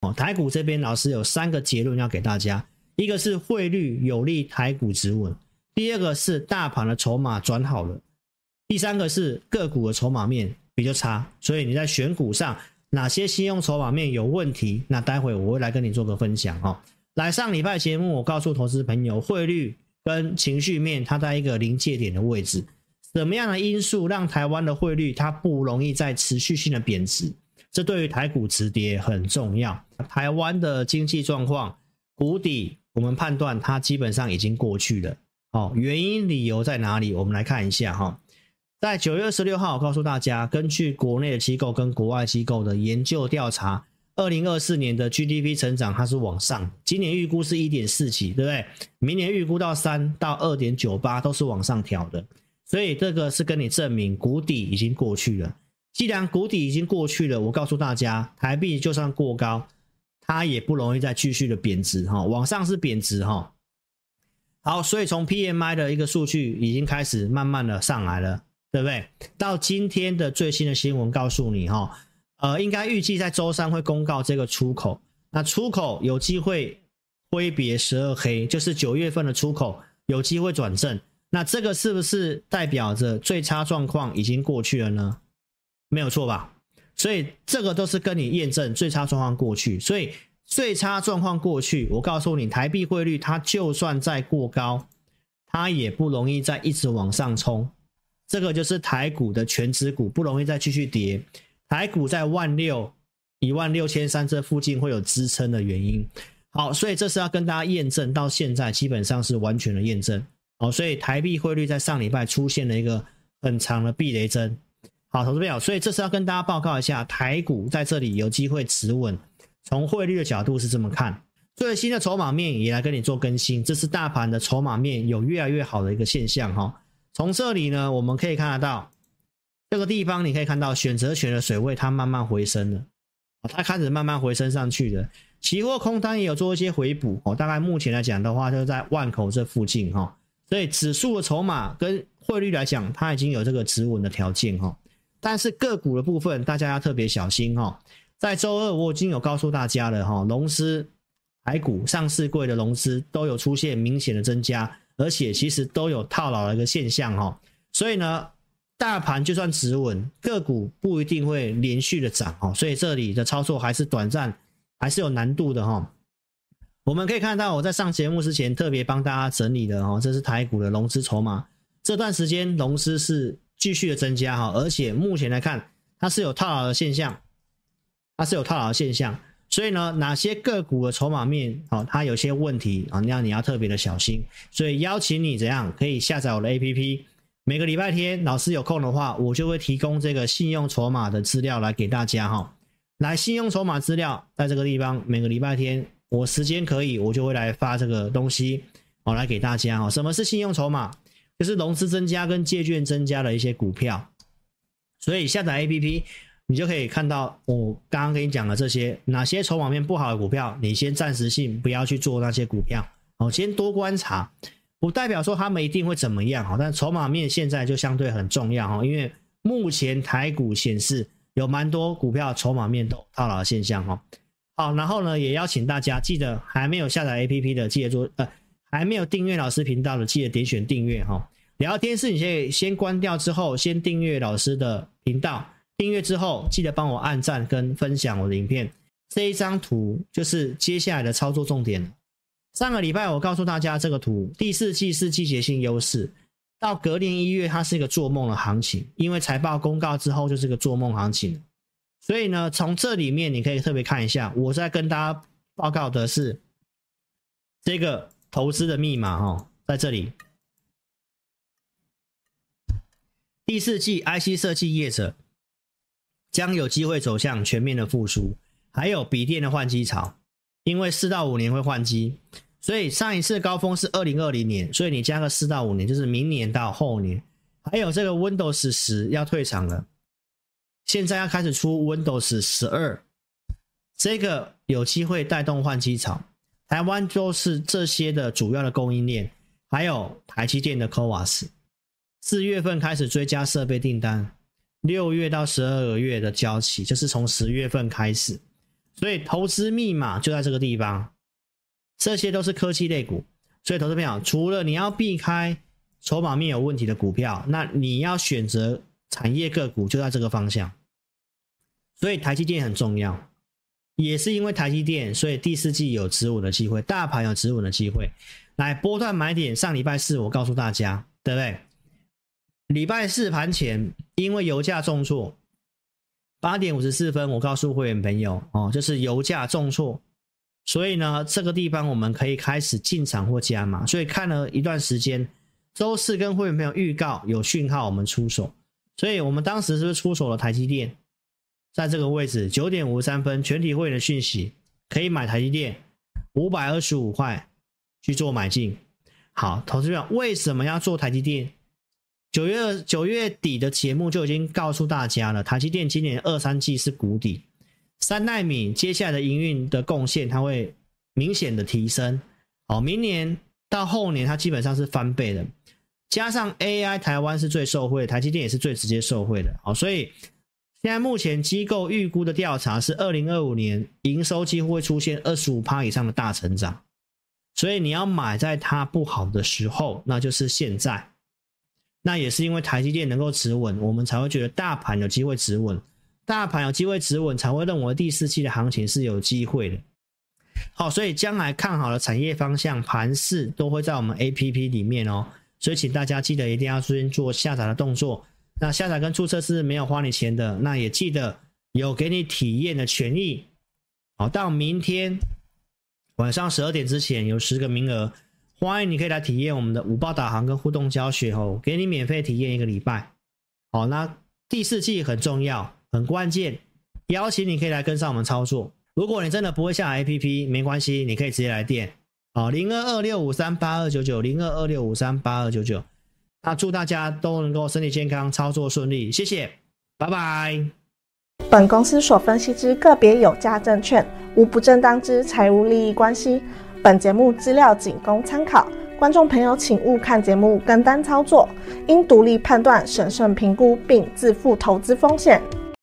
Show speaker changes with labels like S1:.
S1: 哦，台股这边老师有三个结论要给大家，一个是汇率有利台股止稳，第二个是大盘的筹码转好了，第三个是个股的筹码面比较差，所以你在选股上哪些信用筹码面有问题，那待会我会来跟你做个分享哈。来上礼拜节目，我告诉投资朋友，汇率跟情绪面它在一个临界点的位置，什么样的因素让台湾的汇率它不容易再持续性的贬值？这对于台股止跌很重要。台湾的经济状况谷底，我们判断它基本上已经过去了。哦，原因理由在哪里？我们来看一下哈。在九月二十六号，我告诉大家，根据国内的机构跟国外机构的研究调查，二零二四年的 GDP 成长它是往上，今年预估是一点四几，对不对？明年预估到三到二点九八都是往上调的，所以这个是跟你证明谷底已经过去了。既然谷底已经过去了，我告诉大家，台币就算过高，它也不容易再继续的贬值哈，往上是贬值哈。好，所以从 PMI 的一个数据已经开始慢慢的上来了，对不对？到今天的最新的新闻告诉你哈，呃，应该预计在周三会公告这个出口，那出口有机会挥别十二黑，就是九月份的出口有机会转正，那这个是不是代表着最差状况已经过去了呢？没有错吧？所以这个都是跟你验证最差状况过去，所以最差状况过去，我告诉你，台币汇率它就算再过高，它也不容易再一直往上冲。这个就是台股的全值股不容易再继续跌，台股在万六一万六千三这附近会有支撑的原因。好，所以这是要跟大家验证，到现在基本上是完全的验证。好，所以台币汇率在上礼拜出现了一个很长的避雷针。好，投资朋友，所以这次要跟大家报告一下，台股在这里有机会止稳。从汇率的角度是这么看，最新的筹码面也来跟你做更新，这是大盘的筹码面有越来越好的一个现象哈。从这里呢，我们可以看得到这个地方，你可以看到选择权的水位它慢慢回升了，它开始慢慢回升上去了。期货空单也有做一些回补哦，大概目前来讲的话，就在万口这附近哈。所以指数的筹码跟汇率来讲，它已经有这个止稳的条件哈。但是个股的部分，大家要特别小心哈。在周二我已经有告诉大家了哈，融资、台股上市柜的融资都有出现明显的增加，而且其实都有套牢的一个现象哈。所以呢，大盘就算止稳，个股不一定会连续的涨哈。所以这里的操作还是短暂，还是有难度的哈。我们可以看到，我在上节目之前特别帮大家整理的哈，这是台股的融资筹码，这段时间融资是。继续的增加哈，而且目前来看，它是有套牢的现象，它是有套牢的现象，所以呢，哪些个股的筹码面哦，它有些问题啊，那你要特别的小心。所以邀请你怎样可以下载我的 APP，每个礼拜天老师有空的话，我就会提供这个信用筹码的资料来给大家哈。来，信用筹码资料在这个地方，每个礼拜天我时间可以，我就会来发这个东西哦，来给大家哈。什么是信用筹码？就是融资增加跟借券增加的一些股票，所以下载 APP，你就可以看到我刚刚跟你讲的这些哪些筹码面不好的股票，你先暂时性不要去做那些股票，哦，先多观察，不代表说他们一定会怎么样，但筹码面现在就相对很重要哈，因为目前台股显示有蛮多股票筹码面都套牢的现象哈。好，然后呢，也邀请大家记得还没有下载 APP 的，记得做呃。还没有订阅老师频道的，记得点选订阅哈。聊天室你可以先关掉之后，先订阅老师的频道。订阅之后，记得帮我按赞跟分享我的影片。这一张图就是接下来的操作重点。上个礼拜我告诉大家，这个图第四季是季节性优势，到隔年一月它是一个做梦的行情，因为财报公告之后就是个做梦行情。所以呢，从这里面你可以特别看一下，我在跟大家报告的是这个。投资的密码哈，在这里。第四季 IC 设计业者将有机会走向全面的复苏，还有笔电的换机潮，因为四到五年会换机，所以上一次高峰是二零二零年，所以你加个四到五年，就是明年到后年。还有这个 Windows 十要退场了，现在要开始出 Windows 十二，这个有机会带动换机潮。台湾就是这些的主要的供应链，还有台积电的 CoWoS，四月份开始追加设备订单，六月到十二个月的交期，就是从十月份开始。所以投资密码就在这个地方。这些都是科技类股，所以投资朋友，除了你要避开筹码面有问题的股票，那你要选择产业个股就在这个方向。所以台积电很重要，也是因为台积电，所以第四季有止稳的机会，大盘有止稳的机会。来波段买点，上礼拜四我告诉大家，对不对？礼拜四盘前，因为油价重挫，八点五十四分，我告诉会员朋友哦，就是油价重挫，所以呢，这个地方我们可以开始进场或加码。所以看了一段时间，周四跟会员朋友预告有讯号，我们出手。所以我们当时是不是出手了台积电？在这个位置，九点五十三分，全体会员的讯息可以买台积电五百二十五块去做买进。好，投资者为什么要做台积电？九月九月底的节目就已经告诉大家了，台积电今年二三季是谷底，三奈米接下来的营运的贡献它会明显的提升，好，明年到后年它基本上是翻倍的，加上 AI 台湾是最受惠，台积电也是最直接受惠的，好，所以现在目前机构预估的调查是二零二五年营收几乎会出现二十五趴以上的大成长，所以你要买在它不好的时候，那就是现在。那也是因为台积电能够止稳，我们才会觉得大盘有机会止稳，大盘有机会止稳，才会认为第四季的行情是有机会的。好，所以将来看好的产业方向、盘势都会在我们 APP 里面哦。所以请大家记得一定要先做下载的动作。那下载跟注册是没有花你钱的，那也记得有给你体验的权益。好，到明天晚上十二点之前有十个名额。欢迎你可以来体验我们的五报导航跟互动教学哦，给你免费体验一个礼拜。好，那第四季很重要，很关键，邀请你可以来跟上我们操作。如果你真的不会下 APP，没关系，你可以直接来电。好，零二二六五三八二九九，零二二六五三八二九九。那祝大家都能够身体健康，操作顺利，谢谢，拜拜。
S2: 本公司所分析之个别有价证券，无不正当之财务利益关系。本节目资料仅供参考，观众朋友请勿看节目跟单操作，应独立判断、审慎评估并自负投资风险。